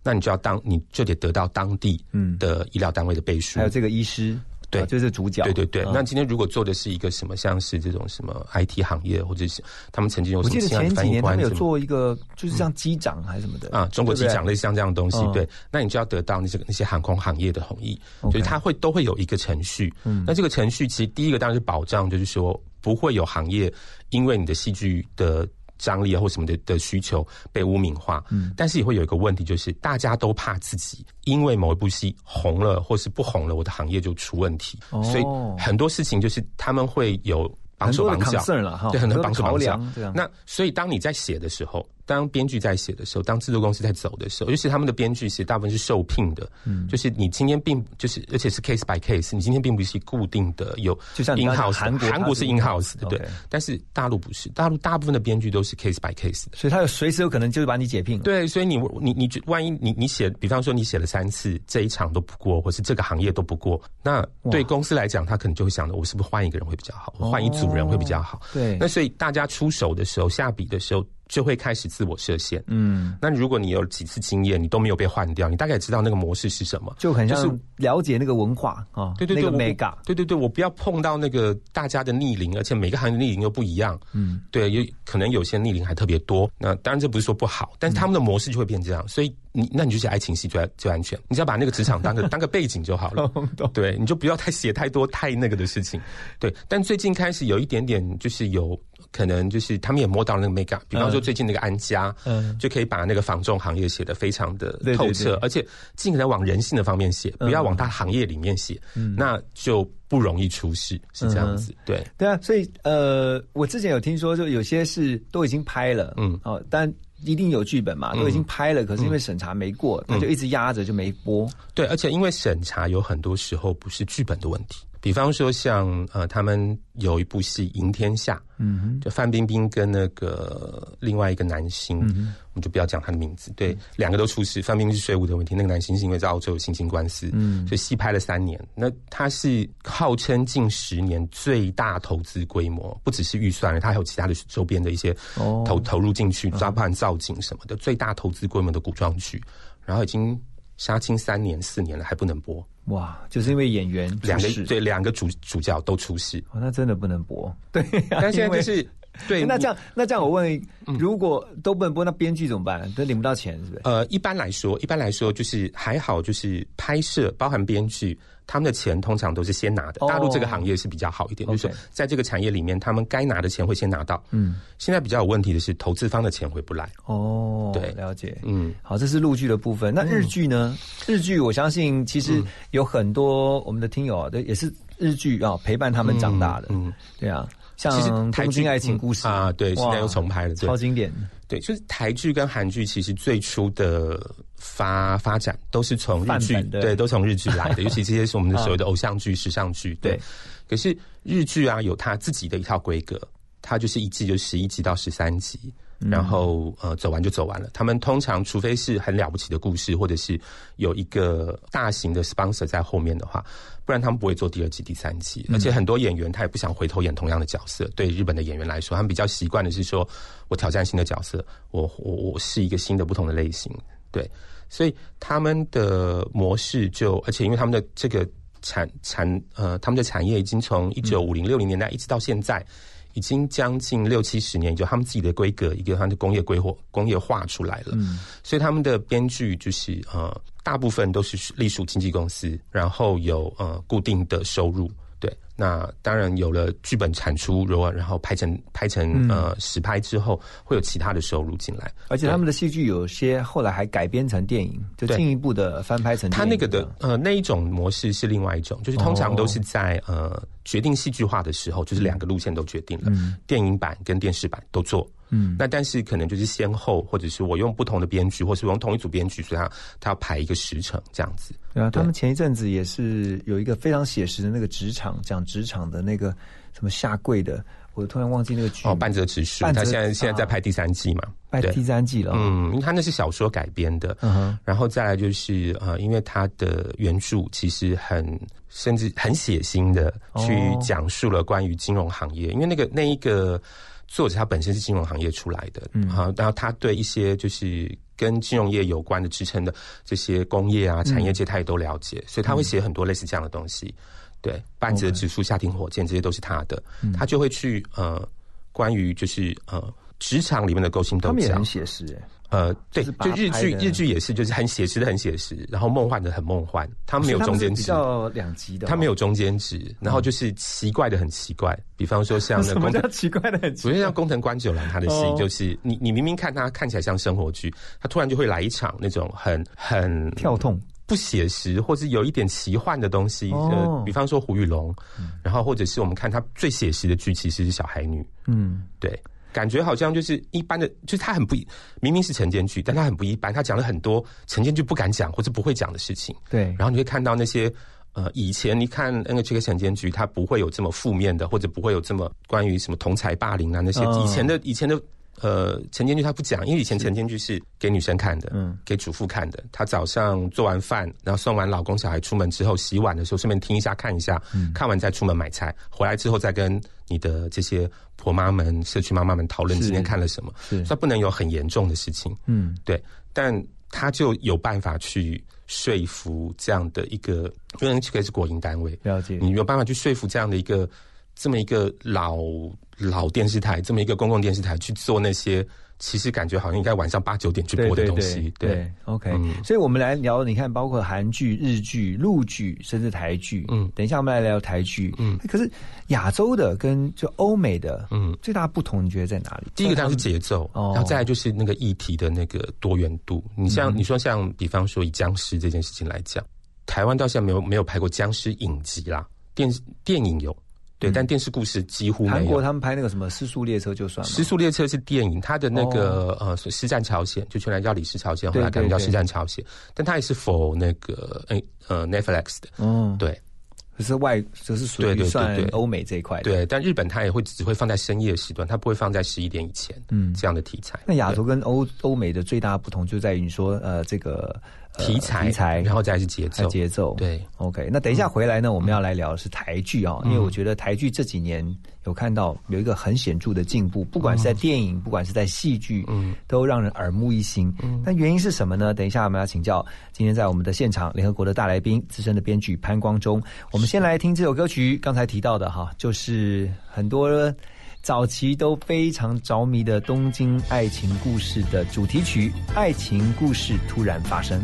那你就要当你就得得到当地的医疗单位的背书，还有这个医师。对，就是主角。对对对，那今天如果做的是一个什么，像是这种什么 IT 行业，或者是他们曾经有，我记得前几年他们有做一个，就是像机长还是什么的啊，中国机长类似像这样的东西。对，那你就要得到那些那些航空行业的同意，所以他会都会有一个程序。嗯，那这个程序其实第一个当然是保障，就是说不会有行业因为你的戏剧的。张力啊，或什么的的需求被污名化，嗯，但是也会有一个问题，就是大家都怕自己因为某一部戏红了或是不红了，我的行业就出问题，所以很多事情就是他们会有绑手绑脚。了哈，对，很多绑手绑脚。那所以当你在写的时候。当编剧在写的时候，当制作公司在走的时候，尤其他们的编剧其实大部分是受聘的，嗯，就是你今天并就是而且是 case by case，你今天并不是固定的有，就像 in house，韩国韩国是 in house 的，对，但是大陆不是，大陆大部分的编剧都是 case by case 的，所以他有随时有可能就是把你解聘，对，所以你你你万一你你写，比方说你写了三次，这一场都不过，或是这个行业都不过，那对公司来讲，他可能就会想着我是不是换一个人会比较好，换一组人会比较好，对，那所以大家出手的时候下笔的时候。就会开始自我设限。嗯，那如果你有几次经验，你都没有被换掉，你大概知道那个模式是什么，就很像了解那个文化啊。对对对，mega。对对对，我不要碰到那个大家的逆鳞，而且每个行业逆鳞又不一样。嗯，对，有可能有些逆鳞还特别多。那当然这不是说不好，但是他们的模式就会变这样。所以你那你就写爱情戏最最安全，你只要把那个职场当个 当个背景就好了。对，你就不要太写太多太那个的事情。对，但最近开始有一点点就是有。可能就是他们也摸到了那个 mega，比方说最近那个安家，嗯。就可以把那个仿重行业写的非常的透彻，对。而且尽可能往人性的方面写，不要往它行业里面写，嗯。那就不容易出事，是这样子。对，对啊，所以呃，我之前有听说，就有些是都已经拍了，嗯，哦，但一定有剧本嘛，嗯。都已经拍了，可是因为审查没过，那就一直压着就没播。对，而且因为审查有很多时候不是剧本的问题，比方说像呃，他们有一部戏《赢天下》，嗯哼，就范冰冰跟那个另外一个男星，嗯我们就不要讲他的名字，对，两个都出事。范冰冰是税务的问题，那个男星是因为在澳洲有性侵官司，嗯所以戏拍了三年。那他是号称近十年最大投资规模，不只是预算了，他还有其他的周边的一些哦投、投入进去，抓判造景什么的，最大投资规模的古装剧，然后已经杀青三年四年了，还不能播。哇，就是因为演员两个对两个主主角都出戏，哦，那真的不能播。对呀、但现在就是对那这样，那这样我问，如果都不能播，那编剧怎么办？都领不到钱，是不是？呃，一般来说，一般来说就是还好，就是拍摄包含编剧，他们的钱通常都是先拿的。哦大陆这个行业是比较好一点，就是在这个产业里面，他们该拿的钱会先拿到。嗯，现在比较有问题的是，投资方的钱回不来。哦，对了解。嗯，好，这是陆剧的部分。那日剧呢？日剧我相信其实有很多我们的听友啊，对也是日剧啊陪伴他们长大的。嗯，对啊，像《台京爱情故事》嗯啊，对，现在又重拍了，对超经典。对，就是台剧跟韩剧其实最初的发发展都是从日剧对，都从日剧来的，尤其这些是我们的所谓的偶像剧、时尚剧，对对。可是日剧啊，有它自己的一套规格，它就是一季就十一集到十三集，然后呃走完就走完了。他们通常除非是很了不起的故事，或者是有一个大型的 sponsor 在后面的话，不然他们不会做第二季、第三季。而且很多演员他也不想回头演同样的角色。对日本的演员来说，他们比较习惯的是说我挑战新的角色，我我我是一个新的不同的类型。对，所以他们的模式就，而且因为他们的这个产产呃，他们的产业已经从一九五零六零年代一直到现在，已经将近六七十年，就他们自己的规格，一个他们的工业规划工业化出来了。嗯，所以他们的编剧就是呃，大部分都是隶属经纪公司，然后有呃固定的收入。对，那当然有了剧本产出，如果然后拍成拍成、嗯呃实拍之后，会有其他的收入进来。而且他们的戏剧有些后来还改编成电影，就对进一步的翻拍成电影。他那个的呃那一种模式是另外一种，就是通常都是在、呃决定戏剧化的时候，就是两个路线都决定了，嗯电影版跟电视版都做。嗯，那但是可能就是先后，或者是我用不同的编剧，或是我用同一组编剧，所以他他要排一个时程这样子。对啊，他们前一阵子也是有一个非常写实的那个职场，讲职场的那个什么下跪的，我突然忘记那个剧。哦，半泽直树，他现在现在在拍第三季嘛，对。拍第三季了。哦。嗯，因为他那是小说改编的，嗯哼。然后再来就是呃，因为他的原著其实很甚至很血腥的去哦讲述了关于金融行业，因为那个那一个作者他本身是金融行业出来的，嗯。好，然后他对一些就是跟金融业有关的支撑的这些工业啊、产业界他也都了解，所以他会写很多类似这样的东西。对，半泽指数、下停火箭这些都是他的，嗯他就会去呃，关于就是呃职场里面的勾心斗角他们也很，写实哎。呃，对，就日剧日剧也是，就是很写实的很写实，然后梦幻的很梦幻，他们没有中间比值，较两极的哦，他没有中间值，然后就是奇怪的很奇怪，比方说像那 什么叫奇怪的很奇怪？比如像工藤官九郎他的戏哦，就是你你明明看他看起来像生活剧，他突然就会来一场那种很很跳痛。不写实，或是有一点奇幻的东西，哦呃，比方说胡玉龙，然后或者是我们看他最写实的剧，其实是小孩女，嗯，对，感觉好像就是一般的，就是他很不明明是晨间剧，但他很不一般，他讲了很多晨间剧不敢讲或者不会讲的事情。对。然后你会看到那些呃，以前你看那个这个晨间剧，它不会有这么负面的，或者不会有这么关于什么同才霸凌啊那些、嗯以前的以前的。呃，晨间剧他不讲，因为以前晨间剧是给女生看的，嗯，给主妇看的。她早上做完饭，然后送完老公小孩出门之后，洗碗的时候顺便听一下看一下，嗯看完再出门买菜，回来之后再跟你的这些婆妈们、社区妈妈们讨论今天看了什么。是它不能有很严重的事情，嗯，对，但他就有办法去说服这样的一个，因为这个是国营单位，了解。你有办法去说服这样的一个这么一个老老电视台，这么一个公共电视台去做那些。其实感觉好像应该晚上八九点去播的东西，对，OK。所以，我们来聊，你看，包括韩剧、日剧、陆剧，甚至台剧。嗯，等一下我们来聊台剧。嗯，可是亚洲的跟就欧美的，嗯，最大不同，你觉得在哪里？第一个当然是节奏，然后再来就是那个议题的那个多元度。你像你说像，比方说以僵尸这件事情来讲，台湾到现在没有没有拍过僵尸影集啦，电电影有。对，但电视故事几乎没有。韩国他们拍那个什么《失速列车》就算了，《失速列车》是电影，它的那个呃《师战朝鲜》就原来叫《李氏朝鲜》，后来改名叫《师战朝鲜》，但它也是否那个诶呃 Netflix 的，嗯，对，可是外，这是属于算欧美这一块。对，但日本它也会只会放在深夜时段，它不会放在十一点以前，嗯，这样的题材。那亚洲跟欧欧美的最大不同就在于你说呃这个。题材，题材，然后再是节奏，节奏。对，OK。那等一下回来呢，我们要来聊的是台剧啊，因为我觉得台剧这几年有看到有一个很显著的进步，不管是在电影，不管是在戏剧，嗯，都让人耳目一新。嗯，那原因是什么呢？等一下我们要请教今天在我们的现场联合国的大来宾，资深的编剧潘光中。我们先来听这首歌曲，刚才提到的哈，就是很多。早期都非常着迷的东京爱情故事的主题曲，爱情故事突然发生。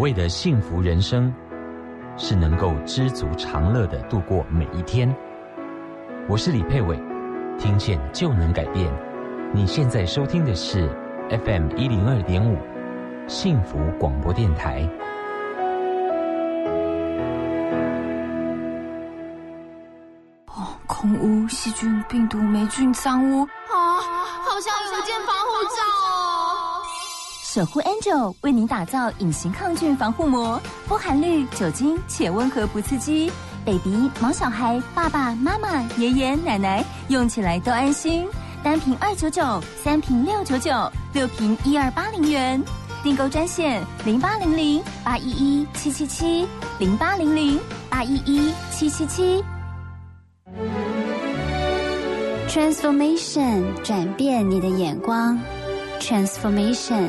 谓的幸福人生，是能够知足常乐的度过每一天。我是李佩伟，听见就能改变。你现在收听的是 FM 一零二点五幸福广播电台。哦，空污、细菌、病毒、霉菌、脏污啊，好像有一件防护罩哦。守护 Angel 为您打造隐形抗菌防护膜，不含氯酒精且温和不刺激，baby、毛小孩、爸爸妈妈、爷爷奶奶用起来都安心。单瓶二九九，三瓶六九九，六瓶一二八零元。订购专线零八零零八一一七七七零八零零八一一七七七。Transformation 转变你的眼光，Transformation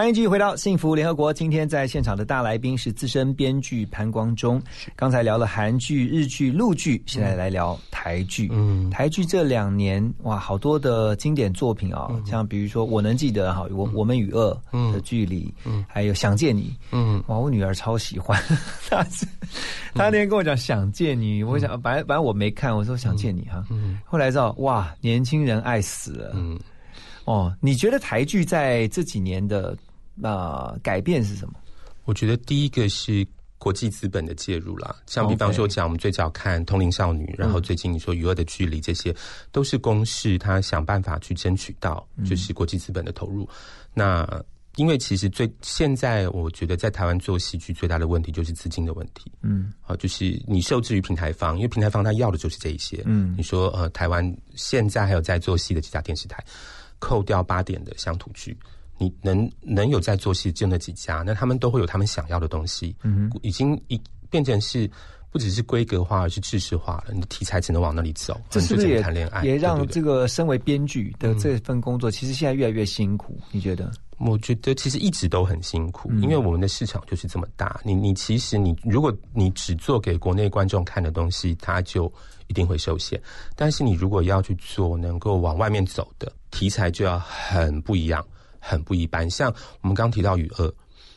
欢迎继续回到幸福联合国。今天在现场的大来宾是资深编剧潘光中。刚才聊了韩剧、日剧、陆剧，现在来聊台剧。嗯，台剧这两年哇，好多的经典作品啊，像比如说我能记得哈，我我们与恶的距离，嗯，还有想见你，嗯，哇，我女儿超喜欢，她是 她那天跟我讲想见你，我想反正反正我没看，我说想见你哈，嗯，后来知道哇，年轻人爱死了，嗯。哦，你觉得台剧在这几年的啊改变是什么？我觉得第一个是国际资本的介入啦，像比方说讲，我们最早看《通灵少女》，然后最近你说《余恶的距离》，这些都是公式，他想办法去争取到就是国际资本的投入。那因为其实最现在，我觉得在台湾做戏剧最大的问题就是资金的问题。嗯，好，就是你受制于平台方，因为平台方他要的就是这一些。嗯，你说呃，台湾现在还有在做戏的几家电视台。扣掉八点的乡土剧，你能能有在做戏就那几家，那他们都会有他们想要的东西。嗯，已经一变成是不只是规格化，而是知识化了。你的题材只能往那里走，这是不是也谈恋爱？也让这个身为编剧的这份工作，其实现在越来越辛苦。你觉得？我觉得其实一直都很辛苦，因为我们的市场就是这么大。你你其实你如果你只做给国内观众看的东西，它就一定会受限。但是你如果要去做能够往外面走的题材，就要很不一样，很不一般。像我们刚提到《雨二》，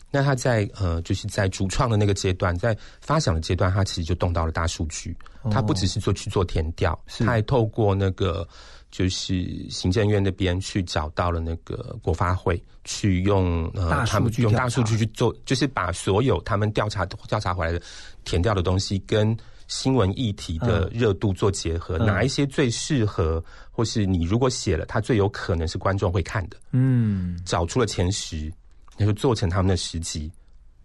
那他在呃就是在主创的那个阶段，在发想的阶段，他其实就动到了大数据。他不只是做去做填调，他还透过那个。就是行政院那边去找到了那个国发会，去用呃他们用大数据去做，就是把所有他们调查调查回来的填掉的东西，跟新闻议题的热度做结合，哪一些最适合，或是你如果写了，它最有可能是观众会看的，嗯，找出了前十，那就做成他们的十集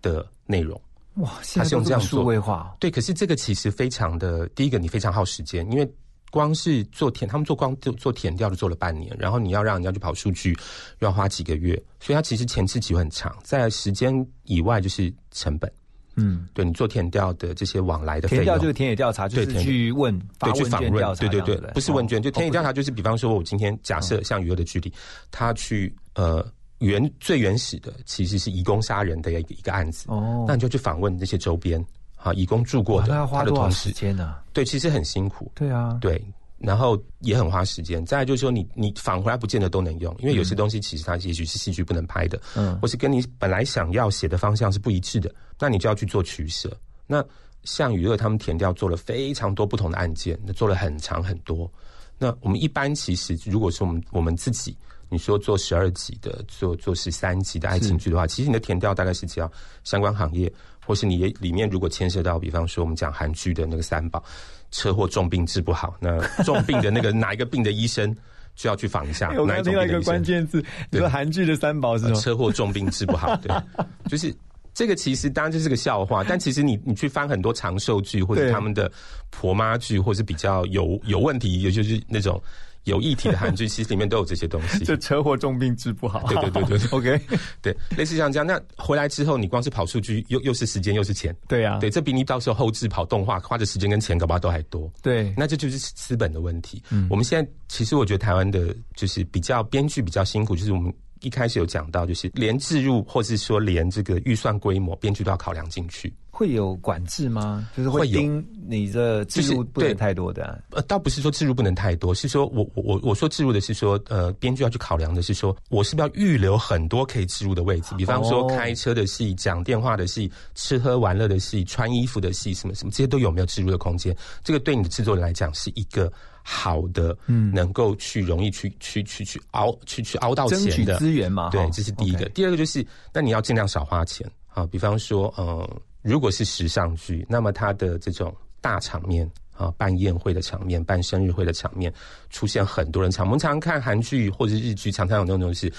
的内容。哇，他是用这样数位化，对，可是这个其实非常的，第一个你非常耗时间，因为。光是做填，他们做光做做填调就做了半年，然后你要让人家去跑数据，要花几个月，所以它其实前期期很长，在时间以外就是成本。嗯，对你做填调的这些往来的填调就是田野调查，就是去问对去访问，对对对，不是问卷，就田野调查就是比方说，我今天假设像余额的距离，他去呃原最原始的其实是移工杀人的一个一个案子，哦，那你就去访问这些周边。啊，移工住过的，要花多少时间呢？对，其实很辛苦。对啊，对，然后也很花时间。再来就是说，你你返回来不见得都能用，因为有些东西其实它也许是戏剧不能拍的，嗯，或是跟你本来想要写的方向是不一致的，那你就要去做取舍。那像娱乐他们填掉做了非常多不同的案件，那做了很长很多。那我们一般其实如果是我们我们自己，你说做十二集的，做做十三集的爱情剧的话，其实你的填调大概是只要相关行业。或是你里面如果牵涉到，比方说我们讲韩剧的那个三宝，车祸重病治不好，那重病的那个 哪一个病的医生就要去访一下。我刚听到一个关键字，你说韩剧的三宝是什么车祸重病治不好，对，就是这个其实当然就是个笑话，但其实你你去翻很多长寿剧或者他们的婆妈剧，或是比较有有问题，也就是那种。有议题的韩剧，其实里面都有这些东西。就车祸重病治不好。对对对对，OK，对，类似像这样。那回来之后，你光是跑数据，又又是时间，又是钱。对呀，对，这比你到时候后置跑动画花的时间跟钱，搞不好都还多。对，那这就是资本的问题。嗯，我们现在其实我觉得台湾的就是比较编剧比较辛苦，就是我们一开始有讲到，就是连置入或是说连这个预算规模，编剧都要考量进去。会有管制吗？就是会盯你的置入不能太多的啊、呃，倒不是说置入不能太多，是说我我我我说置入的是说，呃，编剧要去考量的是说，我是不是要预留很多可以置入的位置，比方说哦开车的戏、讲电话的戏、吃喝玩乐的戏、穿衣服的戏，什么什么，这些都有没有置入的空间？这个对你的制作人来讲是一个好的，嗯，能够去容易去去去去熬去去熬到钱的资源嘛对，这是第一个。第二个就是，那你要尽量少花钱啊，比方说，呃，如果是时尚剧，那么它的这种大场面啊，办宴会的场面、办生日会的场面，出现很多人场。我们常常看韩剧或者是日剧，常常有那种是。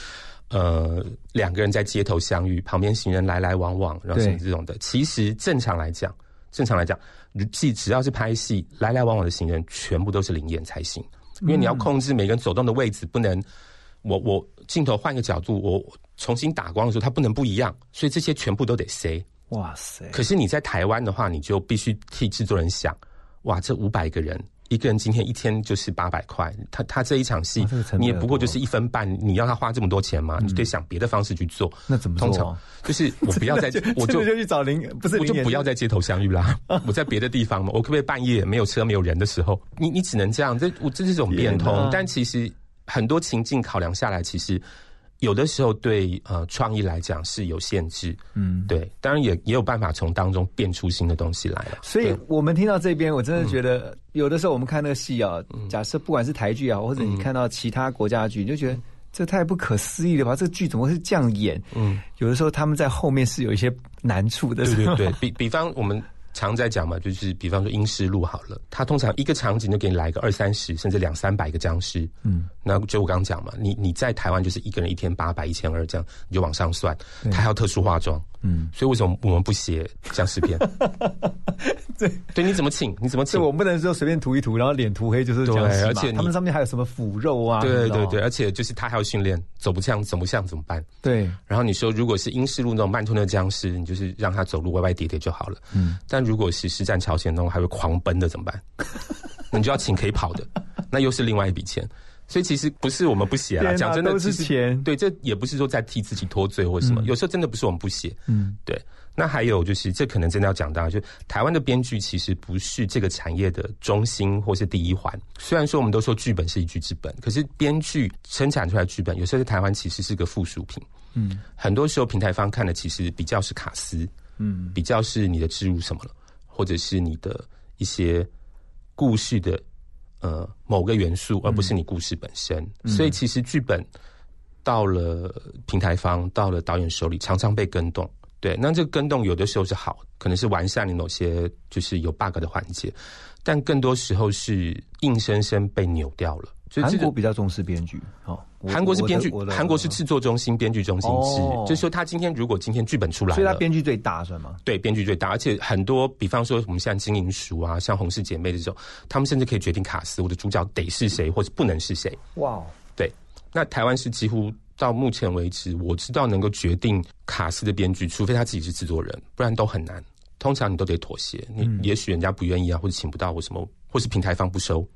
呃，两个人在街头相遇，旁边行人来来往往，然后什么这种的。其实正常来讲，正常来讲，戏只要是拍戏，来来往往的行人全部都是灵验才行，因为你要控制每个人走动的位置，不能我我镜头换个角度，我重新打光的时候，它不能不一样，所以这些全部都得塞。哇塞！可是你在台湾的话，你就必须替制作人想，哇，这五百个人，一个人今天一天就是八百块，他他这一场戏你也不过就是一分半，你要他花这么多钱吗？你就得想别的方式去做。那怎么做通常 就是我不要在 我就就去找零，不是我就不要在街头相遇啦，我在别的地方嘛。我可不可以半夜没有车没有人的时候，你你只能这样？这我这是一种变通，但其实很多情境考量下来，其实有的时候对呃创意来讲是有限制，嗯，对，当然也也有办法从当中变出新的东西来了。所以我们听到这边，我真的觉得有的时候我们看那个戏啊，假设不管是台剧啊，或者你看到其他国家的剧，你就觉得这太不可思议了吧？这个剧怎么会是这样演？嗯，有的时候他们在后面是有一些难处的，对对对，比比方我们常在讲嘛，就是比方说阴尸路好了，它通常一个场景就给你来个二三十甚至两三百个僵尸，嗯，那就我刚刚讲嘛，你你在台湾就是一个人一天八百一千二这样，你就往上算，对。他还要特殊化妆，嗯，所以为什么我们不写僵尸片？对对，你怎么请？你怎么请？我们不能说随便涂一涂，然后脸涂黑就是这样对而且他们上面还有什么腐肉啊？对对对，而且就是他还要训练，走不像走不像怎么办？对，然后你说，如果是英式路那种慢吞的僵尸，你就是让他走路歪歪跌跌就好了。嗯，但如果是实战朝鲜那种还会狂奔的怎么办？你就要请可以跑的，那又是另外一笔钱。所以其实不是我们不写啦，讲真的，都是其实钱对，这也不是说在替自己脱罪或什么，嗯有时候真的不是我们不写。嗯，对。那还有就是，这可能真的要讲到，就台湾的编剧其实不是这个产业的中心或是第一环。虽然说我们都说剧本是一剧之本，可是编剧生产出来的剧本，有时候在台湾其实是个附属品。嗯很多时候平台方看的其实比较是卡司，嗯比较是你的植入什么了，或者是你的一些故事的呃某个元素，而不是你故事本身。嗯所以其实剧本到了平台方，到了导演手里，常常被跟动。对，那这个跟动有的时候是好，可能是完善你某些就是有 bug 的环节，但更多时候是硬生生被扭掉了。所以韩这个国比较重视编剧，哦，我韩国是编剧韩国是制作中心、编剧中心制，哦就是说他今天如果今天剧本出来了，所以他编剧最大算吗？对，编剧最大，而且很多，比方说我们现在金银鼠啊，像洪氏姐妹这种，他们甚至可以决定卡斯，我的主角得是谁，或者不能是谁。哇哦，对，那台湾是几乎到目前为止，我知道能够决定卡斯的编剧，除非他自己是制作人，不然都很难。通常你都得妥协，你、嗯也许人家不愿意啊，或者请不到，或什么，或是平台方不收。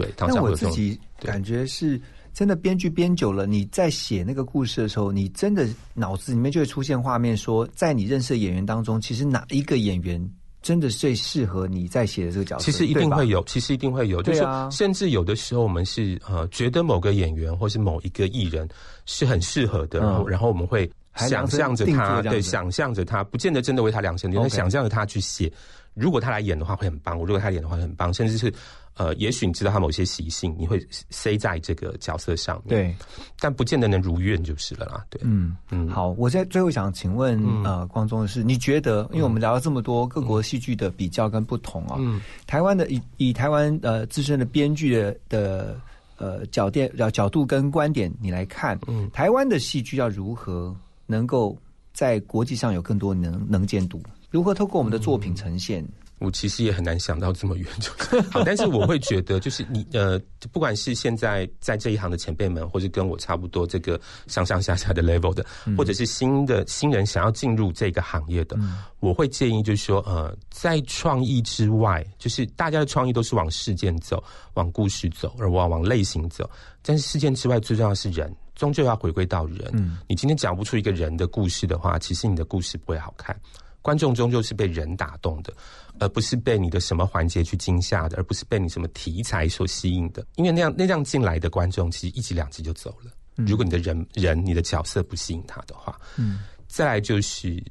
对，常但。我自己感觉是真的，编剧编久了，你在写那个故事的时候，你真的脑子里面就会出现画面，说在你认识的演员当中，其实哪一个演员真的最适合你在写的这个角色？其实一定会有，其实一定会有，就是甚至有的时候我们是呃觉得某个演员或是某一个艺人是很适合的，嗯然后我们会想象着他，对，想象着他，不见得真的为他量身定想象着他去写。如果他来演的话会很棒，如果他演的话会很棒，甚至是呃，也许你知道他某些习性，你会塞在这个角色上面，对，但不见得能如愿就是了啦，对，嗯嗯。好，我在最后想请问、嗯。呃，光宗的是，你觉得，因为我们聊了这么多各国戏剧的比较跟不同啊，嗯。台湾的以以台湾呃自身的编剧的的呃角电角角度跟观点你来看，嗯。台湾的戏剧要如何能够在国际上有更多能能见度？如何透过我们的作品呈现？我其实也很难想到这么远，就 好。但是我会觉得，就是你呃，不管是现在在这一行的前辈们，或是跟我差不多这个上上下下的 level 的，或者是新的新人想要进入这个行业的，我会建议就是说，呃，在创意之外，就是大家的创意都是往事件走，往故事走，而往往类型走。但是事件之外，最重要的是人，终究要回归到人。你今天讲不出一个人的故事的话，其实你的故事不会好看。观众终究是被人打动的，而不是被你的什么环节去惊吓的，而不是被你什么题材所吸引的。因为那样那样进来的观众，其实一集两集就走了。如果你的人人你的角色不吸引他的话，嗯，再来就是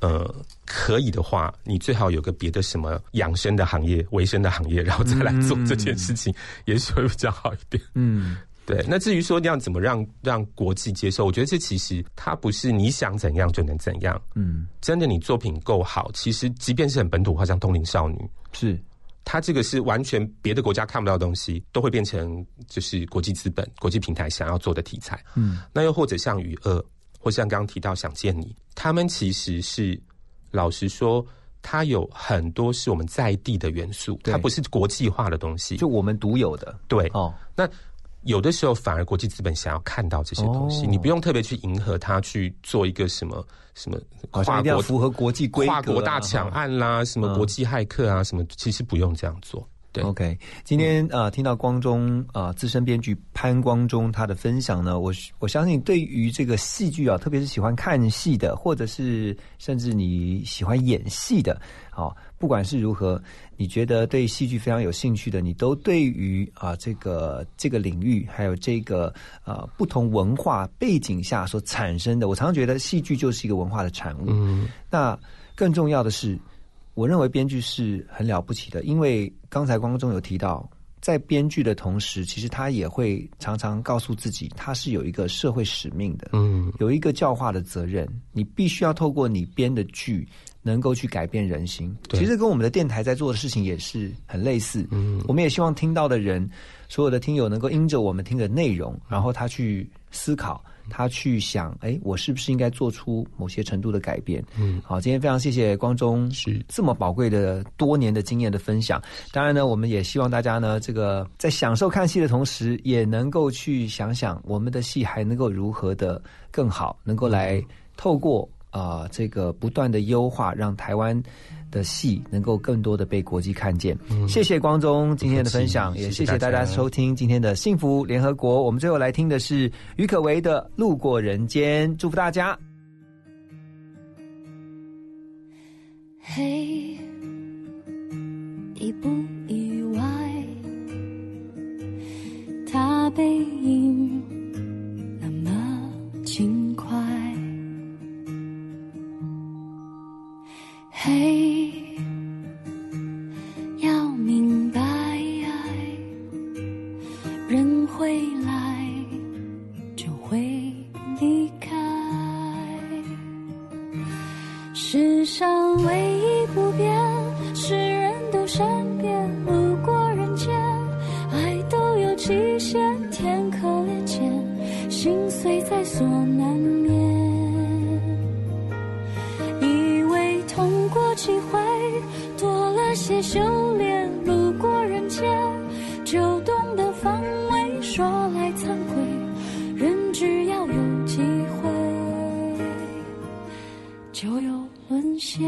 呃，可以的话，你最好有个别的什么养生的行业、维生的行业，然后再来做这件事情，也许会比较好一点。嗯。对，那至于说要怎么让让国际接受，我觉得这其实它不是你想怎样就能怎样。嗯，真的你作品够好，其实即便是很本土化，像《通灵少女》，是它这个是完全别的国家看不到的东西，都会变成就是国际资本、国际平台想要做的题材。嗯，那又或者像《雨二》，或像刚刚提到《想见你》，他们其实是老实说，它有很多是我们在地的元素，它不是国际化的东西，就我们独有的。对哦，那。有的时候反而国际资本想要看到这些东西，你不用特别去迎合他去做一个什么什么跨国符合国际规跨国大抢案啦，什么国际骇客啊，什么其实不用这样做。对，OK，今天呃听到光中啊资深编剧潘光中他的分享呢，我我相信对于这个戏剧啊，特别是喜欢看戏的，或者是甚至你喜欢演戏的，好。不管是如何，你觉得对戏剧非常有兴趣的，你都对于啊这个这个领域，还有这个呃不同文化背景下所产生的，我常常觉得戏剧就是一个文化的产物。嗯，那更重要的是，我认为编剧是很了不起的，因为刚才光中有提到，在编剧的同时，其实他也会常常告诉自己，他是有一个社会使命的，嗯，有一个教化的责任，你必须要透过你编的剧。能够去改变人心，其实跟我们的电台在做的事情也是很类似。嗯，我们也希望听到的人，所有的听友能够因着我们听的内容，然后他去思考，他去想，哎，我是不是应该做出某些程度的改变？嗯，好，今天非常谢谢光中是这么宝贵的多年的经验的分享。当然呢，我们也希望大家呢，这个在享受看戏的同时，也能够去想想我们的戏还能够如何的更好，能够来透过。啊，这个不断的优化，让台湾的戏能够更多的被国际看见。谢谢光中今天的分享，也谢谢大家收听今天的幸福联合国。我们最后来听的是于可为的《路过人间》，祝福大家。嘿，意不意外？他背影嘿，要明白，人会来，就会离开。世上唯一不变，是人都善变。路过人间，爱都有期限，天可怜见，心碎在所难些修炼，路过人间就懂得防卫。说来惭愧，人只要有机会就有沦陷。